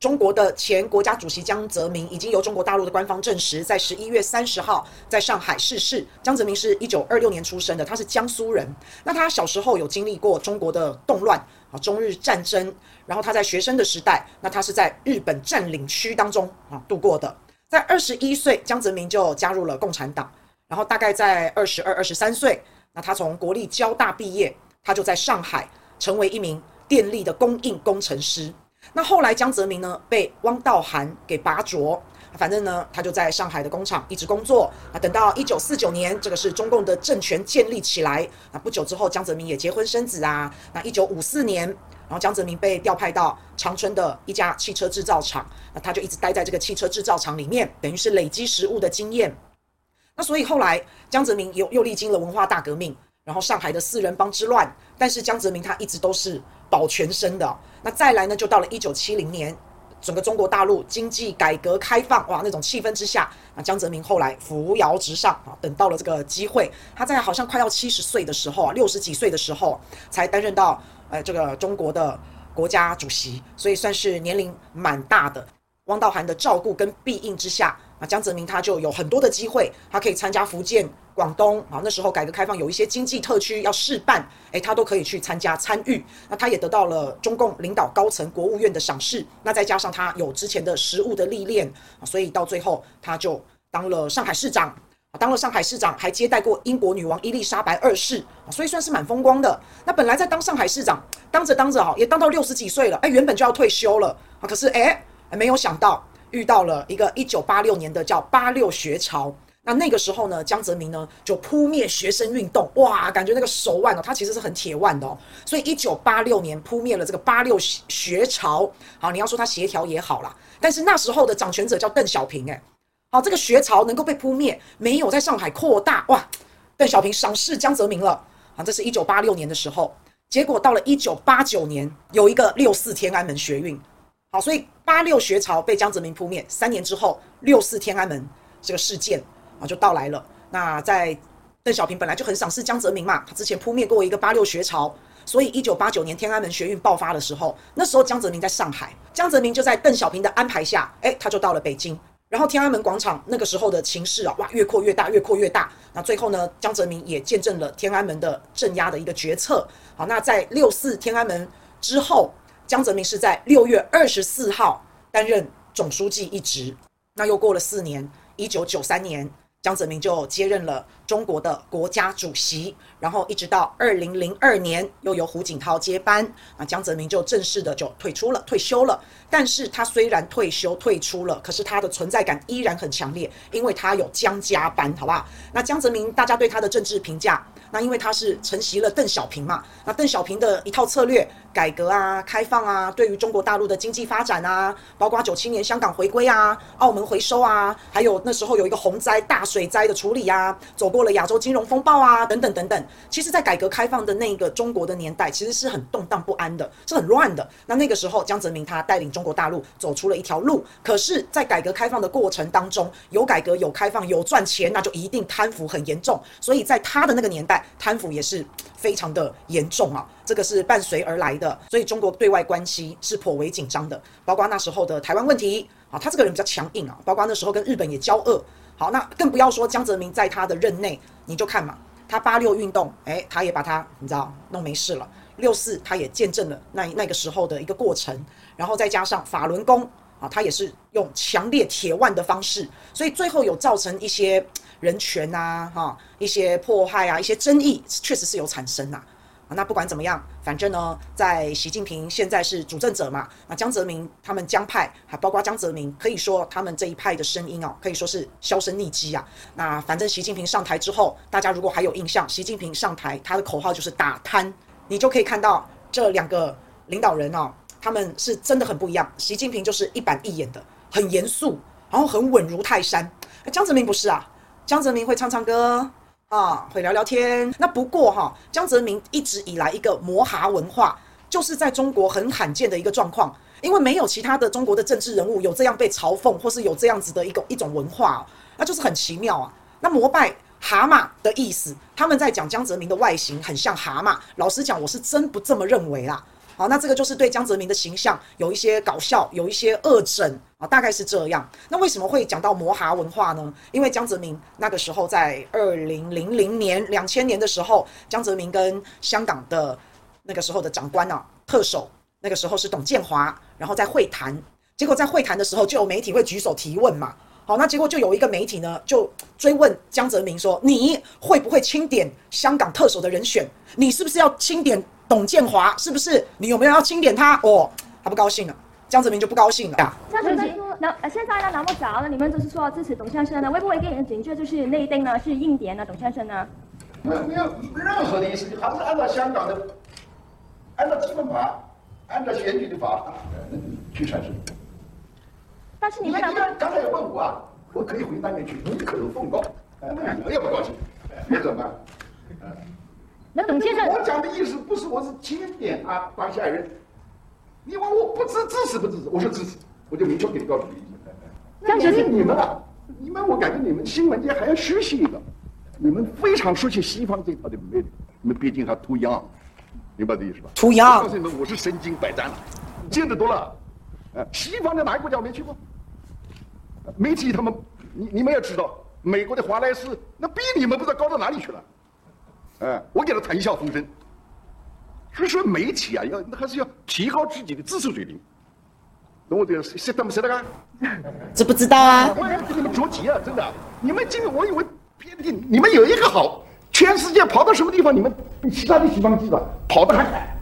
中国的前国家主席江泽民已经由中国大陆的官方证实，在十一月三十号在上海逝世。江泽民是一九二六年出生的，他是江苏人。那他小时候有经历过中国的动乱啊，中日战争。然后他在学生的时代，那他是在日本占领区当中啊度过的。在二十一岁，江泽民就加入了共产党。然后大概在二十二、二十三岁，那他从国立交大毕业，他就在上海成为一名电力的供应工程师。那后来江泽民呢被汪道涵给拔擢，反正呢他就在上海的工厂一直工作。啊等到一九四九年，这个是中共的政权建立起来。啊不久之后，江泽民也结婚生子啊。那一九五四年，然后江泽民被调派到长春的一家汽车制造厂，那他就一直待在这个汽车制造厂里面，等于是累积实务的经验。那所以后来江泽民又又历经了文化大革命，然后上海的四人帮之乱，但是江泽民他一直都是保全身的。那再来呢，就到了一九七零年，整个中国大陆经济改革开放，哇，那种气氛之下，那江泽民后来扶摇直上啊，等到了这个机会，他在好像快要七十岁的时候啊，六十几岁的时候才担任到呃这个中国的国家主席，所以算是年龄蛮大的。汪道涵的照顾跟庇应之下，啊，江泽民他就有很多的机会，他可以参加福建。广东啊，那时候改革开放有一些经济特区要试办，诶，他都可以去参加参与。那他也得到了中共领导高层国务院的赏识。那再加上他有之前的实务的历练啊，所以到最后他就当了上海市长，当了上海市长，还接待过英国女王伊丽莎白二世，所以算是蛮风光的。那本来在当上海市长，当着当着哈，也当到六十几岁了，哎，原本就要退休了啊，可是诶，没有想到遇到了一个一九八六年的叫八六学潮。那那个时候呢，江泽民呢就扑灭学生运动，哇，感觉那个手腕哦，他其实是很铁腕的哦。所以一九八六年扑灭了这个八六学潮。好，你要说他协调也好啦，但是那时候的掌权者叫邓小平，哎，好，这个学潮能够被扑灭，没有在上海扩大，哇，邓小平赏识江泽民了。好，这是一九八六年的时候，结果到了一九八九年，有一个六四天安门学运。好，所以八六学潮被江泽民扑灭，三年之后，六四天安门这个事件。啊，就到来了。那在邓小平本来就很赏识江泽民嘛，他之前扑灭过一个八六学潮，所以一九八九年天安门学运爆发的时候，那时候江泽民在上海，江泽民就在邓小平的安排下，哎，他就到了北京。然后天安门广场那个时候的情势啊，哇，越扩越大，越扩越大。那最后呢，江泽民也见证了天安门的镇压的一个决策。好，那在六四天安门之后，江泽民是在六月二十四号担任总书记一职。那又过了四年，一九九三年。江泽民就接任了中国的国家主席，然后一直到二零零二年，又由胡锦涛接班，啊，江泽民就正式的就退出了，退休了。但是他虽然退休退出了，可是他的存在感依然很强烈，因为他有江家班，好不好？那江泽民大家对他的政治评价，那因为他是承袭了邓小平嘛，那邓小平的一套策略。改革啊，开放啊，对于中国大陆的经济发展啊，包括九七年香港回归啊，澳门回收啊，还有那时候有一个洪灾大水灾的处理啊，走过了亚洲金融风暴啊，等等等等。其实，在改革开放的那个中国的年代，其实是很动荡不安的，是很乱的。那那个时候，江泽民他带领中国大陆走出了一条路。可是，在改革开放的过程当中，有改革有开放有赚钱，那就一定贪腐很严重。所以在他的那个年代，贪腐也是非常的严重啊。这个是伴随而来的，所以中国对外关系是颇为紧张的，包括那时候的台湾问题啊，他这个人比较强硬啊，包括那时候跟日本也交恶，好，那更不要说江泽民在他的任内，你就看嘛，他八六运动，诶，他也把他你知道弄没事了，六四他也见证了那那个时候的一个过程，然后再加上法轮功啊，他也是用强烈铁腕的方式，所以最后有造成一些人权啊，哈，一些迫害啊，一些争议，确实是有产生呐。那不管怎么样，反正呢，在习近平现在是主政者嘛，那江泽民他们江派还包括江泽民，可以说他们这一派的声音哦，可以说是销声匿迹啊。那反正习近平上台之后，大家如果还有印象，习近平上台他的口号就是打贪，你就可以看到这两个领导人哦，他们是真的很不一样。习近平就是一板一眼的，很严肃，然后很稳如泰山。江泽民不是啊，江泽民会唱唱歌。啊，会聊聊天。那不过哈，江泽民一直以来一个摩哈文化，就是在中国很罕见的一个状况，因为没有其他的中国的政治人物有这样被嘲讽，或是有这样子的一个一种文化，那就是很奇妙啊。那膜拜蛤蟆的意思，他们在讲江泽民的外形很像蛤蟆。老实讲，我是真不这么认为啦。好，那这个就是对江泽民的形象有一些搞笑，有一些恶整啊，大概是这样。那为什么会讲到摩哈文化呢？因为江泽民那个时候在二零零零年、两千年的时候，江泽民跟香港的那个时候的长官啊，特首，那个时候是董建华，然后在会谈，结果在会谈的时候就有媒体会举手提问嘛。好，那结果就有一个媒体呢，就追问江泽民说：“你会不会清点香港特首的人选？你是不是要清点董建华？是不是？你有没有要清点他？”哦，他不高兴了，江泽民就不高兴了。江泽民说：“那现在呢，那么早了，你们就是说支持董先生呢？会不会给人感觉就是内定呢？是应点呢？董先生呢？”没有没有任何的意思，还是按照香港的，按照基本法，按照选举的法去产生。但是你们两个刚才也问我啊，我可以回那边去，无可奉告。我也不高兴，那怎么办？那董先生，我讲的意思不是我是钦点啊当下一任。你问我不支支持不支持？我说支持，我就明确给你告诉你。江泽民，你们啊，你们我感觉你们新闻界还要学习一个，你们非常熟悉西方这套的魅力，你们毕竟还 too young，明白这意思吧？too young。告诉你们，我是身经百战了，见得多了。西方的哪个国家我没去过？媒体他们，你你们也知道，美国的华莱士那比你们不知道高到哪里去了。哎，我给他谈笑风生。所以说媒体啊，要还是要提高自己的知识水平。懂我这个谁懂不懂的？知不知道啊？我给你们着急啊，真的。你们今天我以为偏听，你们有一个好，全世界跑到什么地方，你们比其他的西方记者跑得还快。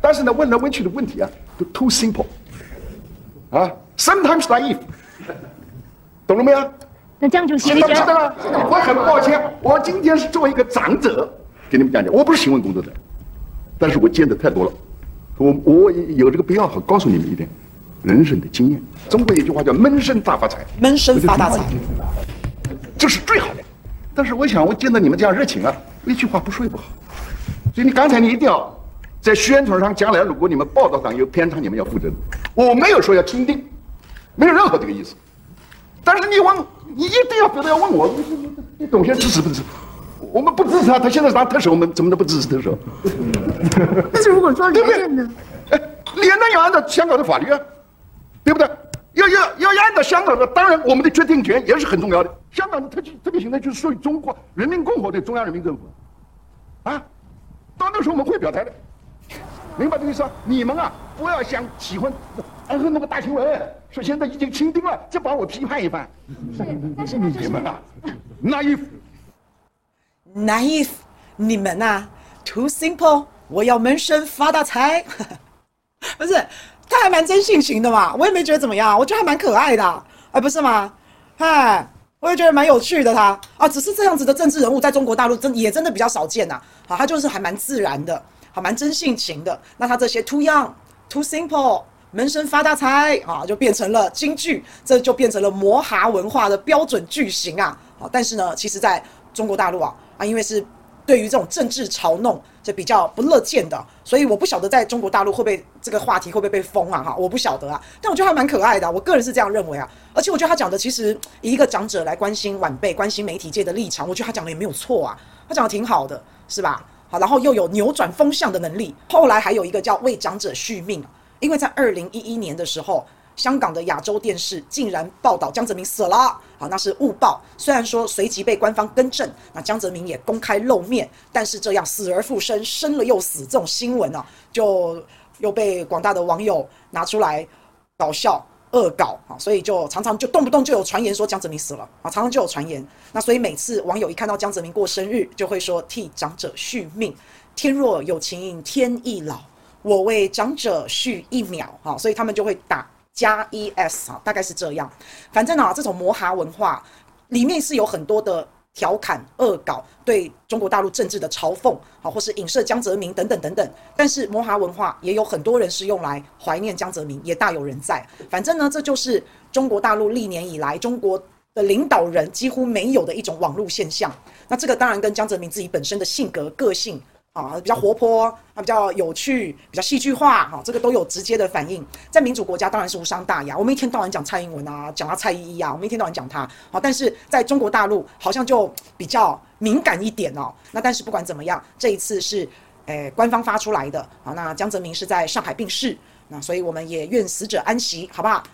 但是呢，问来问去的问题啊，都 too simple。啊，sometimes naive。懂了没有？那江主席，你觉得？我很抱歉，我今天是作为一个长者给你们讲讲，我不是新闻工作者，但是我见的太多了，我我有这个必要好告诉你们一点人生的经验。中国有句话叫“闷声大发财”，闷声发大财，这是最好的。但是我想，我见到你们这样热情啊，一句话不说也不好。所以你刚才你一定要在宣传上，将来如果你们报道上有偏差，你们要负责。我没有说要钦定，没有任何这个意思。但是你问，你一定要非得要问我，你董先生支持不支持？我们不支持他，他现在是当特首，我们怎么能不支持特首？但是如果说连任呢？哎，连任要按照香港的法律啊，对不对？要要要按照香港的，当然我们的决定权也是很重要的。香港的特区特别行政区是属于中国人民共和国的中央人民政府，啊，到那时候我们会表态的，明白这个意思？你们啊，不要想喜欢。然后那个大新闻说现在已经清定了，就把我批判一番。是，但是你们啊 naive，你们啊，too simple，我要闷声发大财。不是，他还蛮真性情的嘛，我也没觉得怎么样，我觉得还蛮可爱的，哎，不是吗？嗨，我也觉得蛮有趣的他啊，只是这样子的政治人物在中国大陆真也真的比较少见呐。好，他就是还蛮自然的，好，蛮真性情的。那他这些 too young，too simple。闷声发大财啊，就变成了金句，这就变成了摩哈文化的标准句型啊。好，但是呢，其实在中国大陆啊，啊，因为是对于这种政治嘲弄就比较不乐见的，所以我不晓得在中国大陆会不会这个话题会不会被封啊？哈，我不晓得啊。但我觉得还蛮可爱的，我个人是这样认为啊。而且我觉得他讲的其实以一个长者来关心晚辈、关心媒体界的立场，我觉得他讲的也没有错啊，他讲的挺好的，是吧？好，然后又有扭转风向的能力。后来还有一个叫为长者续命。因为在二零一一年的时候，香港的亚洲电视竟然报道江泽民死了，好，那是误报。虽然说随即被官方更正，那江泽民也公开露面，但是这样死而复生，生了又死这种新闻啊，就又被广大的网友拿出来搞笑恶搞啊，所以就常常就动不动就有传言说江泽民死了啊，常常就有传言。那所以每次网友一看到江泽民过生日，就会说替长者续命，天若有情天亦老。我为长者续一秒，哈，所以他们就会打加 es 啊，大概是这样。反正啊，这种摩哈文化里面是有很多的调侃、恶搞，对中国大陆政治的嘲讽，好，或是影射江泽民等等等等。但是摩哈文化也有很多人是用来怀念江泽民，也大有人在。反正呢，这就是中国大陆历年以来中国的领导人几乎没有的一种网络现象。那这个当然跟江泽民自己本身的性格、个性。啊，比较活泼，啊，比较有趣，比较戏剧化，哈，这个都有直接的反应。在民主国家当然是无伤大雅，我们一天到晚讲蔡英文啊，讲到蔡依依啊，我们一天到晚讲他，好，但是在中国大陆好像就比较敏感一点哦。那但是不管怎么样，这一次是诶官方发出来的。好，那江泽民是在上海病逝，那所以我们也愿死者安息，好不好？